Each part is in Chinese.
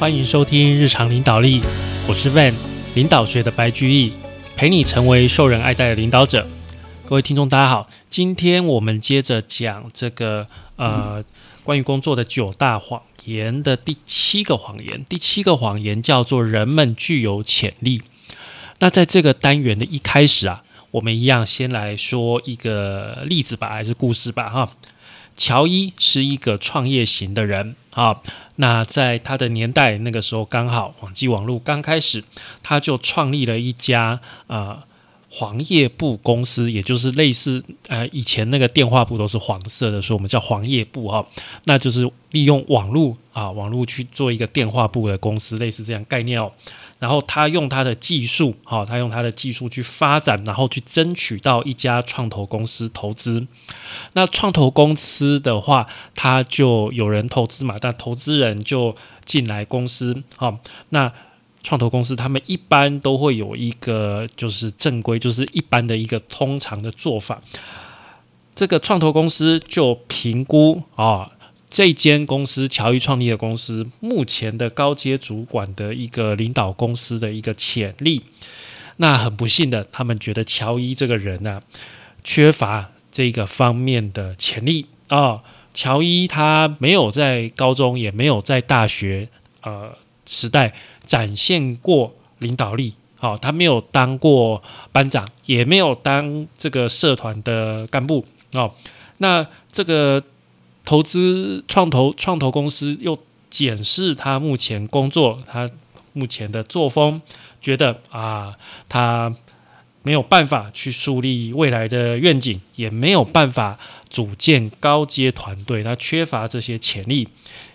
欢迎收听日常领导力，我是 Van，领导学的白居易，陪你成为受人爱戴的领导者。各位听众，大家好，今天我们接着讲这个呃关于工作的九大谎言的第七个谎言。第七个谎言叫做人们具有潜力。那在这个单元的一开始啊，我们一样先来说一个例子吧，还是故事吧，哈。乔伊是一个创业型的人啊，那在他的年代，那个时候刚好网际网络刚开始，他就创立了一家啊黄页部公司，也就是类似呃以前那个电话部都是黄色的，所以我们叫黄页部啊，那就是利用网络啊网络去做一个电话部的公司，类似这样概念哦。然后他用他的技术，好，他用他的技术去发展，然后去争取到一家创投公司投资。那创投公司的话，他就有人投资嘛，但投资人就进来公司，好，那创投公司他们一般都会有一个就是正规，就是一般的一个通常的做法。这个创投公司就评估啊。这间公司乔伊创立的公司，目前的高阶主管的一个领导公司的一个潜力，那很不幸的，他们觉得乔伊这个人呢，缺乏这个方面的潜力啊。乔伊他没有在高中，也没有在大学呃时代展现过领导力，好，他没有当过班长，也没有当这个社团的干部哦。那这个。投资创投创投公司又检视他目前工作，他目前的作风，觉得啊，他没有办法去树立未来的愿景，也没有办法组建高阶团队，他缺乏这些潜力。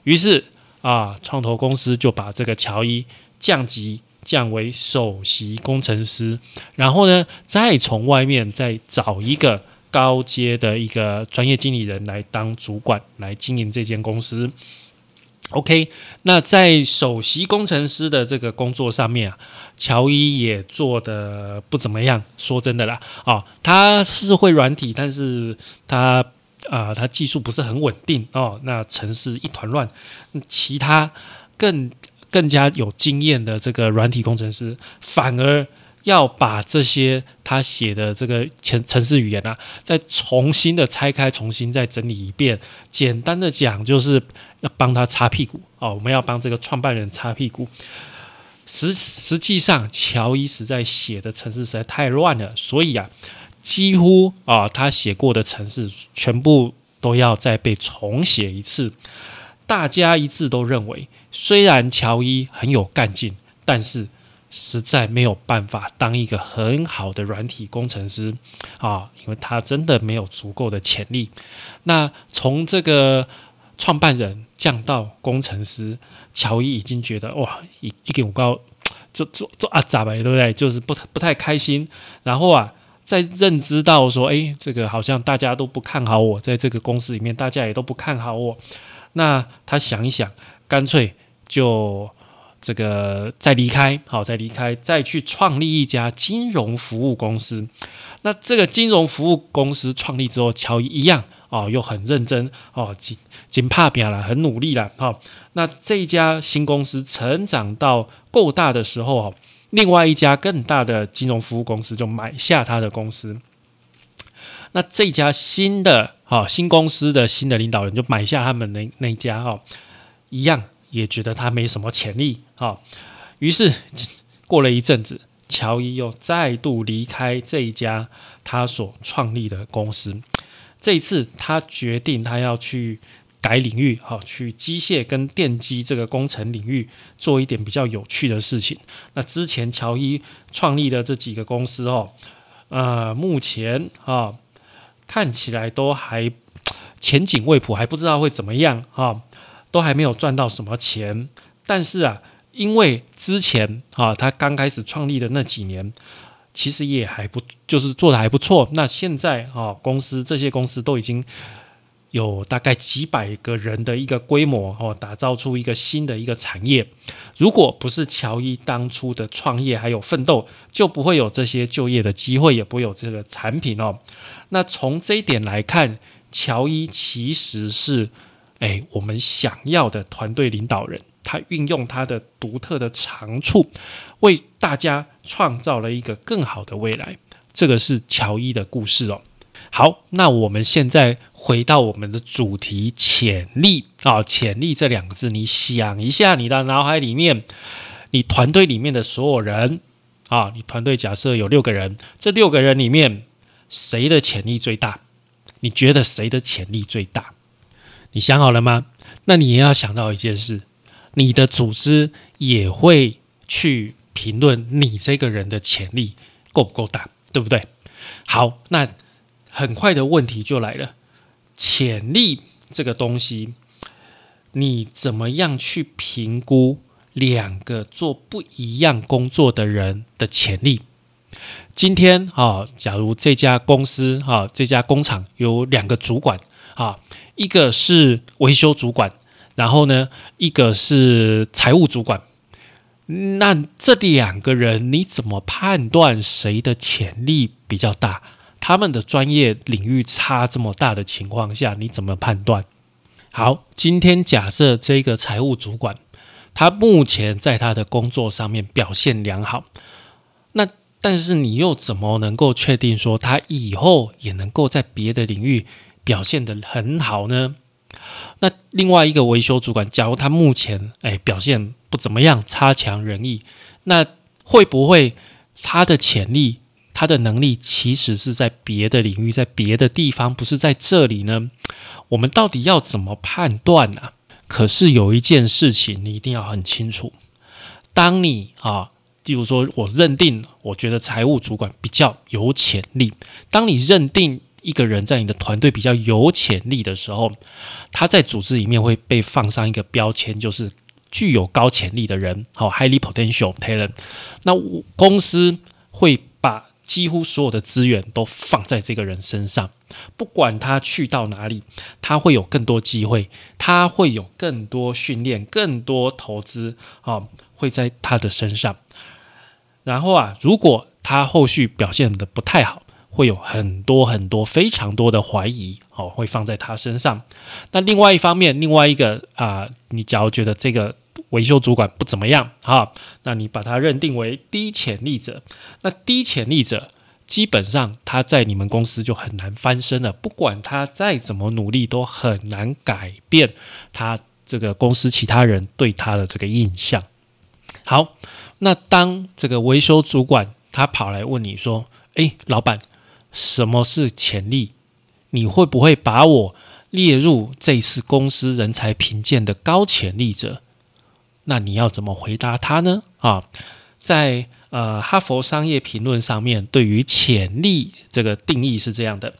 于是啊，创投公司就把这个乔伊降级，降为首席工程师，然后呢，再从外面再找一个。高阶的一个专业经理人来当主管来经营这间公司。OK，那在首席工程师的这个工作上面啊，乔伊也做的不怎么样。说真的啦，啊，他是会软体，但是他啊，他技术不是很稳定哦。那城市一团乱，其他更更加有经验的这个软体工程师反而。要把这些他写的这个城城市语言啊，再重新的拆开，重新再整理一遍。简单的讲，就是要帮他擦屁股哦。我们要帮这个创办人擦屁股。实实际上，乔伊实在写的城市实在太乱了，所以啊，几乎啊，他写过的城市全部都要再被重写一次。大家一致都认为，虽然乔伊很有干劲，但是。实在没有办法当一个很好的软体工程师啊，因为他真的没有足够的潜力。那从这个创办人降到工程师，乔伊已经觉得哇，一一点五高就做做啊咋呗，对不对？就是不不太开心。然后啊，在认知到说，哎，这个好像大家都不看好我，在这个公司里面，大家也都不看好我。那他想一想，干脆就。这个再离开，好，再离开，再去创立一家金融服务公司。那这个金融服务公司创立之后，乔伊一样哦，又很认真哦，紧紧怕表了，很努力了。好，那这家新公司成长到够大的时候哦，另外一家更大的金融服务公司就买下他的公司。那这家新的哈新公司的新的领导人就买下他们那那家哈一样。也觉得他没什么潜力啊，于是过了一阵子，乔伊又再度离开这一家他所创立的公司。这一次，他决定他要去改领域，好去机械跟电机这个工程领域做一点比较有趣的事情。那之前乔伊创立的这几个公司哦，呃，目前啊看起来都还前景未卜，还不知道会怎么样啊。都还没有赚到什么钱，但是啊，因为之前啊，他刚开始创立的那几年，其实也还不就是做的还不错。那现在啊，公司这些公司都已经有大概几百个人的一个规模哦，打造出一个新的一个产业。如果不是乔伊当初的创业还有奋斗，就不会有这些就业的机会，也不会有这个产品哦。那从这一点来看，乔伊其实是。哎，我们想要的团队领导人他运用他的独特的长处，为大家创造了一个更好的未来。这个是乔伊的故事哦。好，那我们现在回到我们的主题——潜力啊！潜力这两个字，你想一下，你的脑海里面，你团队里面的所有人啊，你团队假设有六个人，这六个人里面，谁的潜力最大？你觉得谁的潜力最大？你想好了吗？那你也要想到一件事，你的组织也会去评论你这个人的潜力够不够大，对不对？好，那很快的问题就来了，潜力这个东西，你怎么样去评估两个做不一样工作的人的潜力？今天啊，假如这家公司啊，这家工厂有两个主管啊，一个是维修主管，然后呢，一个是财务主管。那这两个人，你怎么判断谁的潜力比较大？他们的专业领域差这么大的情况下，你怎么判断？好，今天假设这个财务主管，他目前在他的工作上面表现良好，那。但是你又怎么能够确定说他以后也能够在别的领域表现得很好呢？那另外一个维修主管，假如他目前哎表现不怎么样，差强人意，那会不会他的潜力、他的能力其实是在别的领域，在别的地方，不是在这里呢？我们到底要怎么判断呢？可是有一件事情你一定要很清楚，当你啊。例如说，我认定，我觉得财务主管比较有潜力。当你认定一个人在你的团队比较有潜力的时候，他在组织里面会被放上一个标签，就是具有高潜力的人，好，highly potential talent。那公司会把几乎所有的资源都放在这个人身上，不管他去到哪里，他会有更多机会，他会有更多训练，更多投资，啊，会在他的身上。然后啊，如果他后续表现的不太好，会有很多很多非常多的怀疑哦，会放在他身上。那另外一方面，另外一个啊，你假如觉得这个维修主管不怎么样啊，那你把他认定为低潜力者。那低潜力者基本上他在你们公司就很难翻身了，不管他再怎么努力，都很难改变他这个公司其他人对他的这个印象。好。那当这个维修主管他跑来问你说：“诶，老板，什么是潜力？你会不会把我列入这次公司人才评鉴的高潜力者？”那你要怎么回答他呢？啊，在呃哈佛商业评论上面对于潜力这个定义是这样的：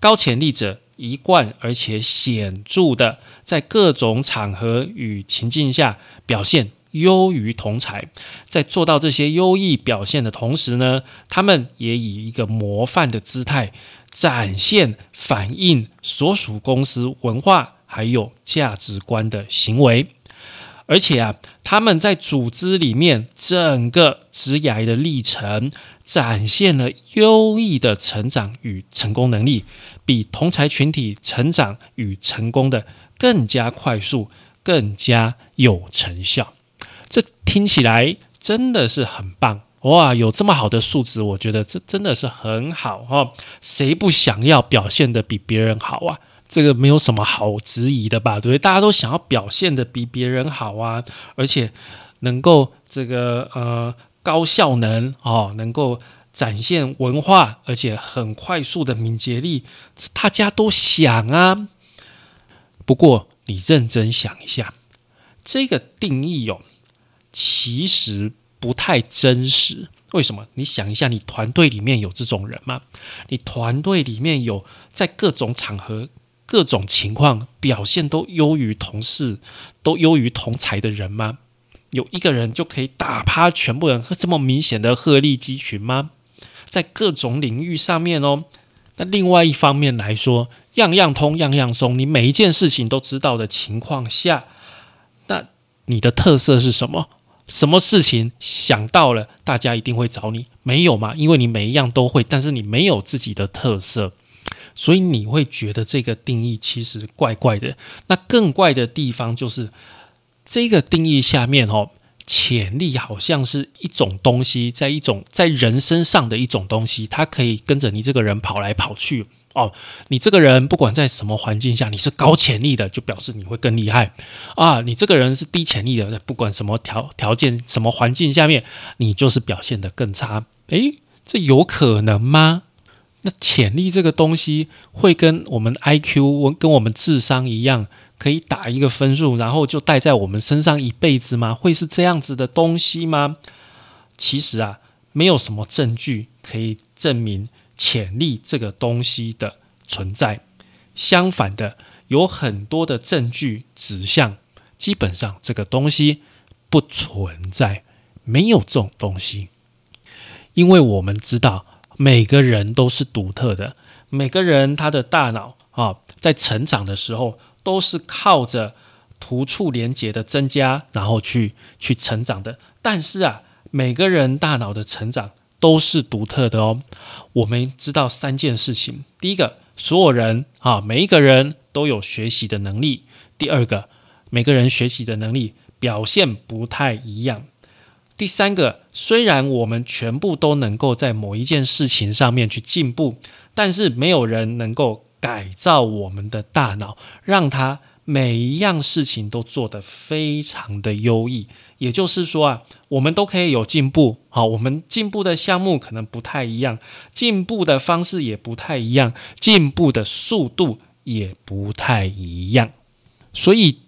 高潜力者一贯而且显著的在各种场合与情境下表现。优于同才，在做到这些优异表现的同时呢，他们也以一个模范的姿态展现、反映所属公司文化还有价值观的行为。而且啊，他们在组织里面整个职涯的历程，展现了优异的成长与成功能力，比同才群体成长与成功的更加快速、更加有成效。这听起来真的是很棒哇！有这么好的素质，我觉得这真的是很好哈。谁不想要表现的比别人好啊？这个没有什么好质疑的吧？对不对？大家都想要表现的比别人好啊，而且能够这个呃高效能哦，能够展现文化，而且很快速的敏捷力，大家都想啊。不过你认真想一下，这个定义哟。其实不太真实，为什么？你想一下，你团队里面有这种人吗？你团队里面有在各种场合、各种情况表现都优于同事、都优于同才的人吗？有一个人就可以打趴全部人，这么明显的鹤立鸡群吗？在各种领域上面哦。那另外一方面来说，样样通、样样松，你每一件事情都知道的情况下，那你的特色是什么？什么事情想到了，大家一定会找你，没有嘛？因为你每一样都会，但是你没有自己的特色，所以你会觉得这个定义其实怪怪的。那更怪的地方就是，这个定义下面哦，潜力好像是一种东西，在一种在人身上的一种东西，它可以跟着你这个人跑来跑去哦。你这个人不管在什么环境下，你是高潜力的，就表示你会更厉害啊。你这个人是低潜力的，不管什么条条件、什么环境下面，你就是表现得更差。诶，这有可能吗？那潜力这个东西会跟我们 I Q、跟我们智商一样？可以打一个分数，然后就带在我们身上一辈子吗？会是这样子的东西吗？其实啊，没有什么证据可以证明潜力这个东西的存在。相反的，有很多的证据指向，基本上这个东西不存在，没有这种东西。因为我们知道，每个人都是独特的，每个人他的大脑啊，在成长的时候。都是靠着突触连接的增加，然后去去成长的。但是啊，每个人大脑的成长都是独特的哦。我们知道三件事情：第一个，所有人啊，每一个人都有学习的能力；第二个，每个人学习的能力表现不太一样；第三个，虽然我们全部都能够在某一件事情上面去进步，但是没有人能够。改造我们的大脑，让它每一样事情都做得非常的优异。也就是说啊，我们都可以有进步。好，我们进步的项目可能不太一样，进步的方式也不太一样，进步的速度也不太一样。所以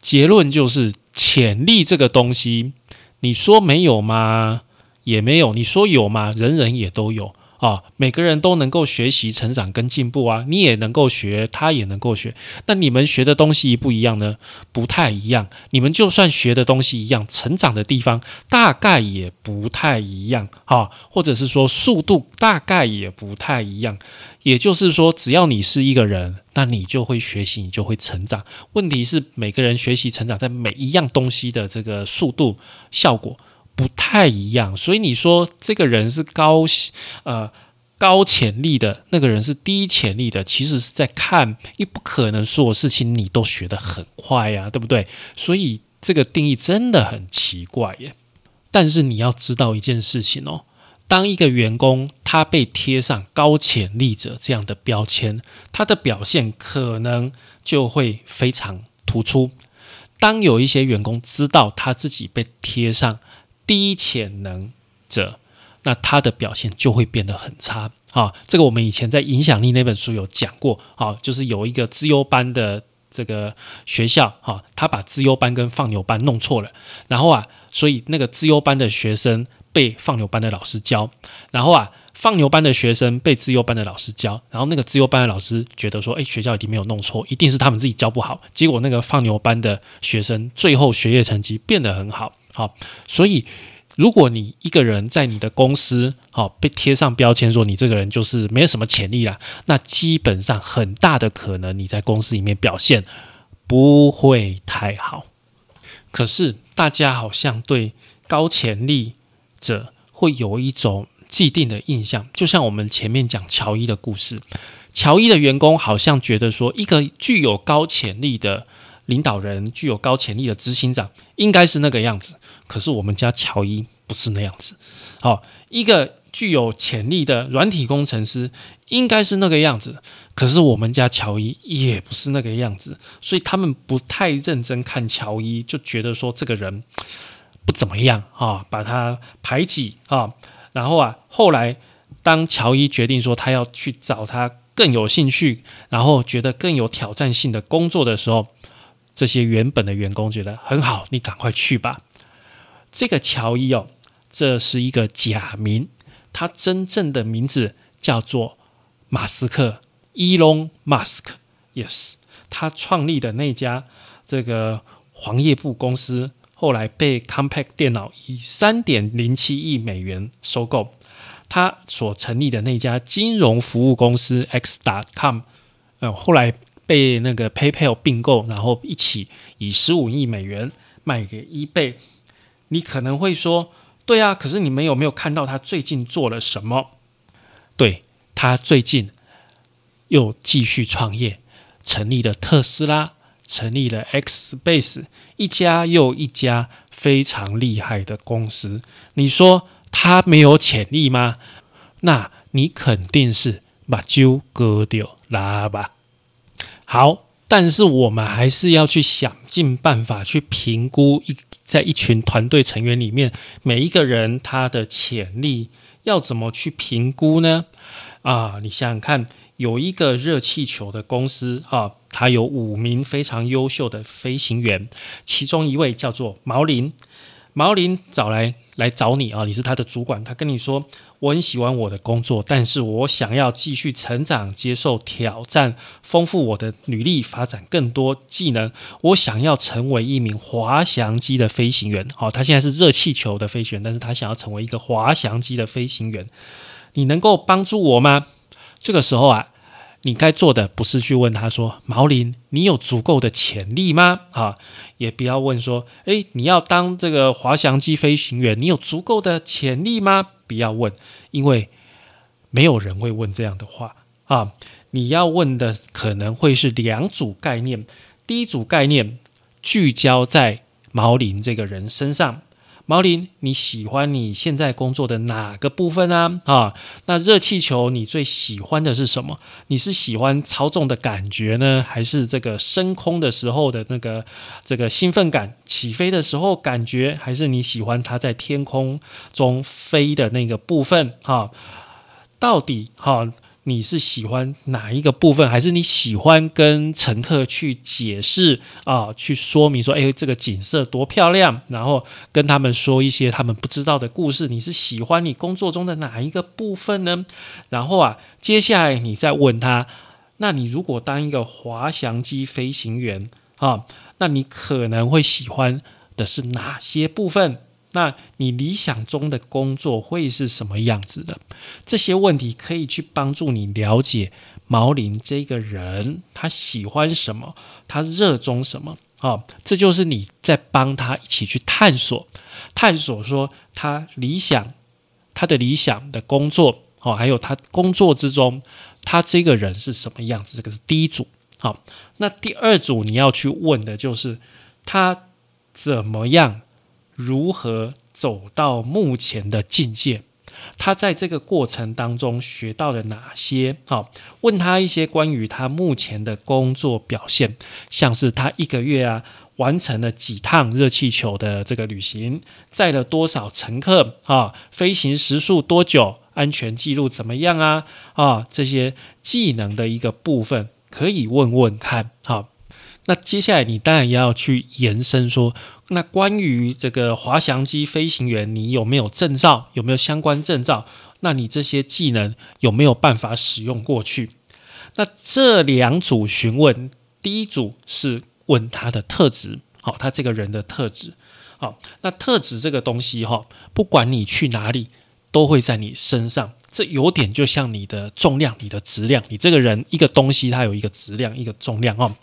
结论就是，潜力这个东西，你说没有吗？也没有。你说有吗？人人也都有。啊，每个人都能够学习、成长跟进步啊！你也能够学，他也能够学。那你们学的东西不一样呢？不太一样。你们就算学的东西一样，成长的地方大概也不太一样啊，或者是说速度大概也不太一样。也就是说，只要你是一个人，那你就会学习，你就会成长。问题是每个人学习、成长在每一样东西的这个速度、效果。不太一样，所以你说这个人是高呃高潜力的，那个人是低潜力的，其实是在看，你不可能所有事情你都学得很快呀，对不对？所以这个定义真的很奇怪耶。但是你要知道一件事情哦，当一个员工他被贴上高潜力者这样的标签，他的表现可能就会非常突出。当有一些员工知道他自己被贴上，低潜能者，那他的表现就会变得很差啊！这个我们以前在影响力那本书有讲过啊，就是有一个资优班的这个学校哈，他把资优班跟放牛班弄错了，然后啊，所以那个资优班的学生被放牛班的老师教，然后啊。放牛班的学生被自优班的老师教，然后那个自优班的老师觉得说：“哎，学校一定没有弄错，一定是他们自己教不好。”结果那个放牛班的学生最后学业成绩变得很好。好，所以如果你一个人在你的公司好被贴上标签说你这个人就是没有什么潜力啦，那基本上很大的可能你在公司里面表现不会太好。可是大家好像对高潜力者会有一种。既定的印象，就像我们前面讲乔伊的故事，乔伊的员工好像觉得说，一个具有高潜力的领导人，具有高潜力的执行长，应该是那个样子。可是我们家乔伊不是那样子。好，一个具有潜力的软体工程师，应该是那个样子。可是我们家乔伊也不是那个样子，所以他们不太认真看乔伊，就觉得说这个人不怎么样啊，把他排挤啊。然后啊，后来当乔伊决定说他要去找他更有兴趣，然后觉得更有挑战性的工作的时候，这些原本的员工觉得很好，你赶快去吧。这个乔伊哦，这是一个假名，他真正的名字叫做马斯克，Elon Musk。Yes，他创立的那家这个黄页部公司。后来被 Compaq 电脑以三点零七亿美元收购，他所成立的那家金融服务公司 X.com，呃，后来被那个 PayPal 并购，然后一起以十五亿美元卖给 eBay。你可能会说，对啊，可是你们有没有看到他最近做了什么？对他最近又继续创业，成立了特斯拉。成立了 X Space，一家又一家非常厉害的公司。你说他没有潜力吗？那你肯定是把揪割掉啦吧。好，但是我们还是要去想尽办法去评估一在一群团队成员里面每一个人他的潜力要怎么去评估呢？啊，你想想看，有一个热气球的公司啊，它有五名非常优秀的飞行员，其中一位叫做毛林。毛林找来来找你啊，你是他的主管，他跟你说。我很喜欢我的工作，但是我想要继续成长，接受挑战，丰富我的履历，发展更多技能。我想要成为一名滑翔机的飞行员。好，他现在是热气球的飞行员，但是他想要成为一个滑翔机的飞行员。你能够帮助我吗？这个时候啊。你该做的不是去问他说：“毛林，你有足够的潜力吗？”啊，也不要问说：“诶，你要当这个滑翔机飞行员，你有足够的潜力吗？”不要问，因为没有人会问这样的话啊。你要问的可能会是两组概念，第一组概念聚焦在毛林这个人身上。毛林，你喜欢你现在工作的哪个部分啊？啊，那热气球你最喜欢的是什么？你是喜欢操纵的感觉呢，还是这个升空的时候的那个这个兴奋感？起飞的时候感觉，还是你喜欢它在天空中飞的那个部分？哈，到底哈？你是喜欢哪一个部分，还是你喜欢跟乘客去解释啊，去说明说，哎，这个景色多漂亮，然后跟他们说一些他们不知道的故事。你是喜欢你工作中的哪一个部分呢？然后啊，接下来你再问他，那你如果当一个滑翔机飞行员啊，那你可能会喜欢的是哪些部分？那你理想中的工作会是什么样子的？这些问题可以去帮助你了解毛林这个人，他喜欢什么，他热衷什么啊？这就是你在帮他一起去探索，探索说他理想，他的理想的工作哦，还有他工作之中他这个人是什么样子？这个是第一组。好，那第二组你要去问的就是他怎么样。如何走到目前的境界？他在这个过程当中学到了哪些？好，问他一些关于他目前的工作表现，像是他一个月啊完成了几趟热气球的这个旅行，载了多少乘客啊？飞行时速多久？安全记录怎么样啊？啊，这些技能的一个部分可以问问看。好，那接下来你当然要去延伸说。那关于这个滑翔机飞行员，你有没有证照？有没有相关证照？那你这些技能有没有办法使用过去？那这两组询问，第一组是问他的特质，好，他这个人的特质，好，那特质这个东西哈，不管你去哪里，都会在你身上。这有点就像你的重量、你的质量，你这个人一个东西，它有一个质量、一个重量哦。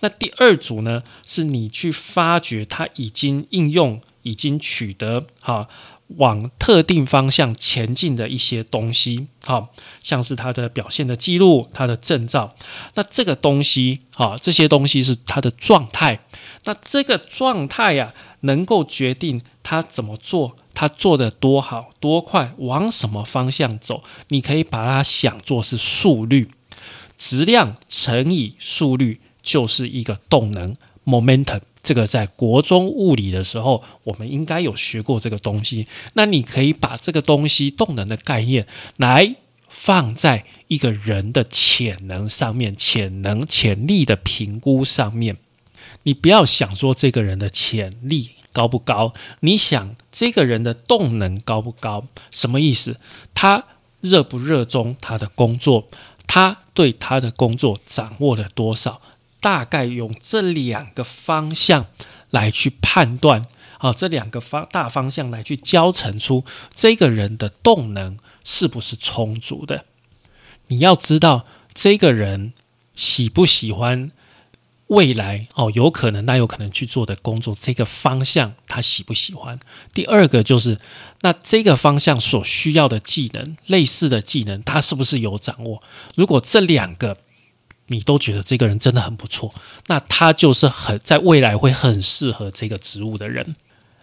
那第二组呢，是你去发掘它已经应用、已经取得哈，往特定方向前进的一些东西，好，像是它的表现的记录、它的证照。那这个东西，哈，这些东西是它的状态。那这个状态呀，能够决定它怎么做。他做的多好多快，往什么方向走？你可以把它想做是速率，质量乘以速率就是一个动能 momentum。这个在国中物理的时候，我们应该有学过这个东西。那你可以把这个东西动能的概念来放在一个人的潜能上面，潜能潜力的评估上面。你不要想说这个人的潜力。高不高？你想这个人的动能高不高？什么意思？他热不热衷他的工作？他对他的工作掌握了多少？大概用这两个方向来去判断啊，这两个方大方向来去交成出这个人的动能是不是充足的？你要知道这个人喜不喜欢。未来哦，有可能，那有可能去做的工作，这个方向他喜不喜欢？第二个就是，那这个方向所需要的技能，类似的技能，他是不是有掌握？如果这两个你都觉得这个人真的很不错，那他就是很在未来会很适合这个职务的人。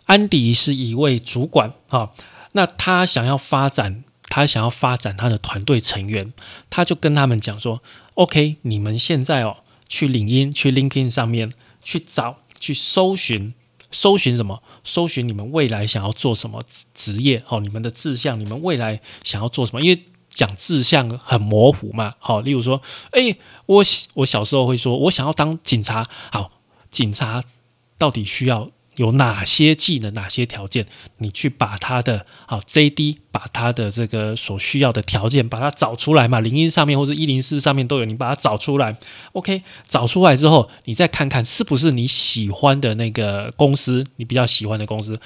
安迪是一位主管啊，那他想要发展，他想要发展他的团队成员，他就跟他们讲说：“OK，你们现在哦，去领英、去 LinkedIn 上面去找、去搜寻、搜寻什么？搜寻你们未来想要做什么职业？哦，你们的志向，你们未来想要做什么？因为讲志向很模糊嘛。好，例如说，哎，我我小时候会说我想要当警察。好，警察到底需要？有哪些技能、哪些条件？你去把他的好 JD，把他的这个所需要的条件，把它找出来嘛？零一上面或者一零四上面都有，你把它找出来。OK，找出来之后，你再看看是不是你喜欢的那个公司，你比较喜欢的公司。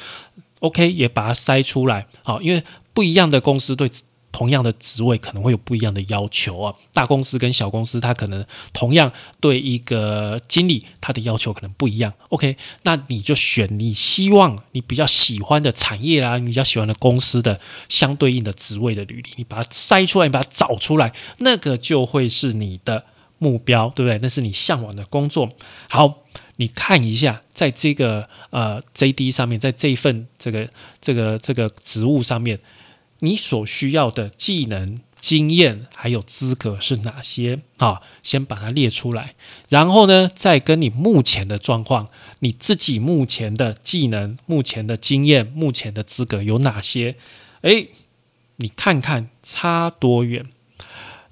OK，也把它筛出来。好，因为不一样的公司对。同样的职位可能会有不一样的要求啊，大公司跟小公司，它可能同样对一个经理，他的要求可能不一样。OK，那你就选你希望你比较喜欢的产业啦，你比较喜欢的公司的相对应的职位的履历，你把它筛出来，你把它找出来，那个就会是你的目标，对不对？那是你向往的工作。好，你看一下，在这个呃 JD 上面，在这一份这个这个这个职务上面。你所需要的技能、经验还有资格是哪些啊？先把它列出来，然后呢，再跟你目前的状况，你自己目前的技能、目前的经验、目前的资格有哪些？诶，你看看差多远？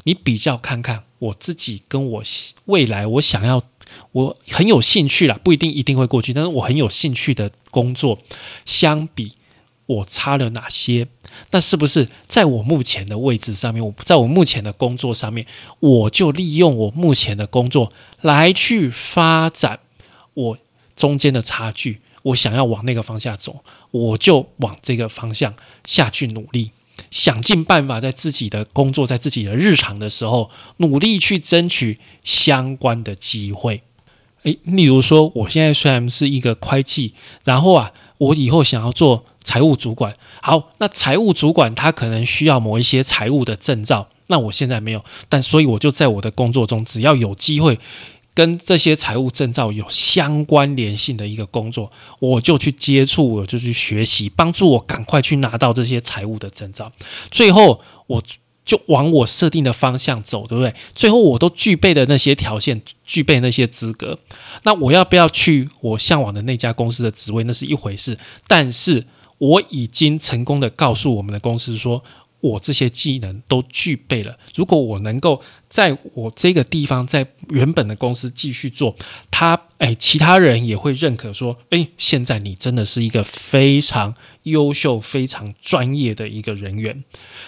你比较看看我自己跟我未来我想要，我很有兴趣啦，不一定一定会过去，但是我很有兴趣的工作相比。我差了哪些？那是不是在我目前的位置上面，我在我目前的工作上面，我就利用我目前的工作来去发展我中间的差距？我想要往那个方向走，我就往这个方向下去努力，想尽办法在自己的工作，在自己的日常的时候，努力去争取相关的机会。诶，例如说，我现在虽然是一个会计，然后啊，我以后想要做。财务主管，好，那财务主管他可能需要某一些财务的证照，那我现在没有，但所以我就在我的工作中，只要有机会跟这些财务证照有相关联性的一个工作，我就去接触，我就去学习，帮助我赶快去拿到这些财务的证照，最后我。就往我设定的方向走，对不对？最后我都具备的那些条件，具备那些资格，那我要不要去我向往的那家公司的职位，那是一回事。但是我已经成功的告诉我们的公司说。我这些技能都具备了。如果我能够在我这个地方，在原本的公司继续做，他哎，其他人也会认可说，哎，现在你真的是一个非常优秀、非常专业的一个人员。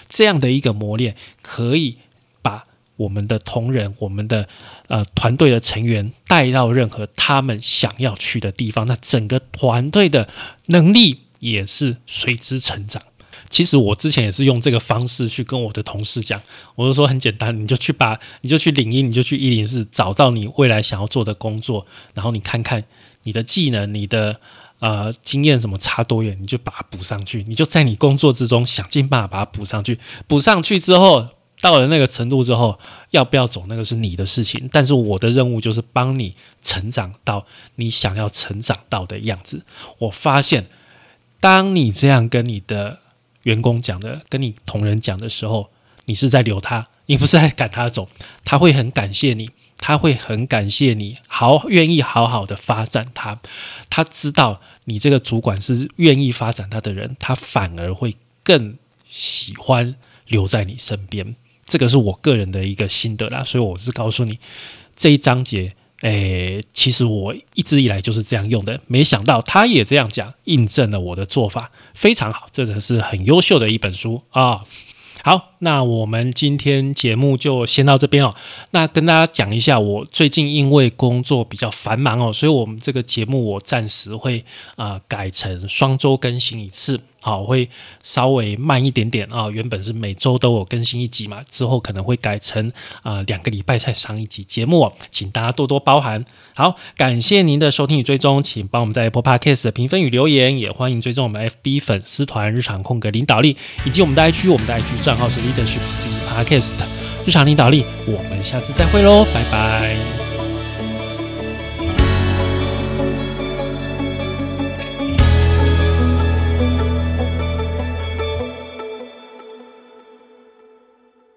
这样的一个磨练，可以把我们的同仁、我们的呃团队的成员带到任何他们想要去的地方，那整个团队的能力也是随之成长。其实我之前也是用这个方式去跟我的同事讲，我就说很简单，你就去把，你就去领英，你就去一零四，找到你未来想要做的工作，然后你看看你的技能、你的呃经验什么差多远，你就把它补上去，你就在你工作之中想尽办法把它补上去。补上去之后，到了那个程度之后，要不要走那个是你的事情，但是我的任务就是帮你成长到你想要成长到的样子。我发现，当你这样跟你的员工讲的，跟你同仁讲的时候，你是在留他，你不是在赶他走。他会很感谢你，他会很感谢你，好愿意好好的发展他。他知道你这个主管是愿意发展他的人，他反而会更喜欢留在你身边。这个是我个人的一个心得啦，所以我是告诉你这一章节。诶，其实我一直以来就是这样用的，没想到他也这样讲，印证了我的做法，非常好，这真是很优秀的一本书啊。好，那我们今天节目就先到这边哦。那跟大家讲一下，我最近因为工作比较繁忙哦，所以我们这个节目我暂时会啊改成双周更新一次。好，会稍微慢一点点啊。原本是每周都有更新一集嘛，之后可能会改成啊两个礼拜才上一集节目，请大家多多包涵。好，感谢您的收听与追踪，请帮我们在 Apple Podcast 的评分与留言，也欢迎追踪我们 FB 粉丝团日常空格领导力，以及我们的 IG，我们的 IG 账号是 Leadership C Podcast。日常领导力，我们下次再会喽，拜拜。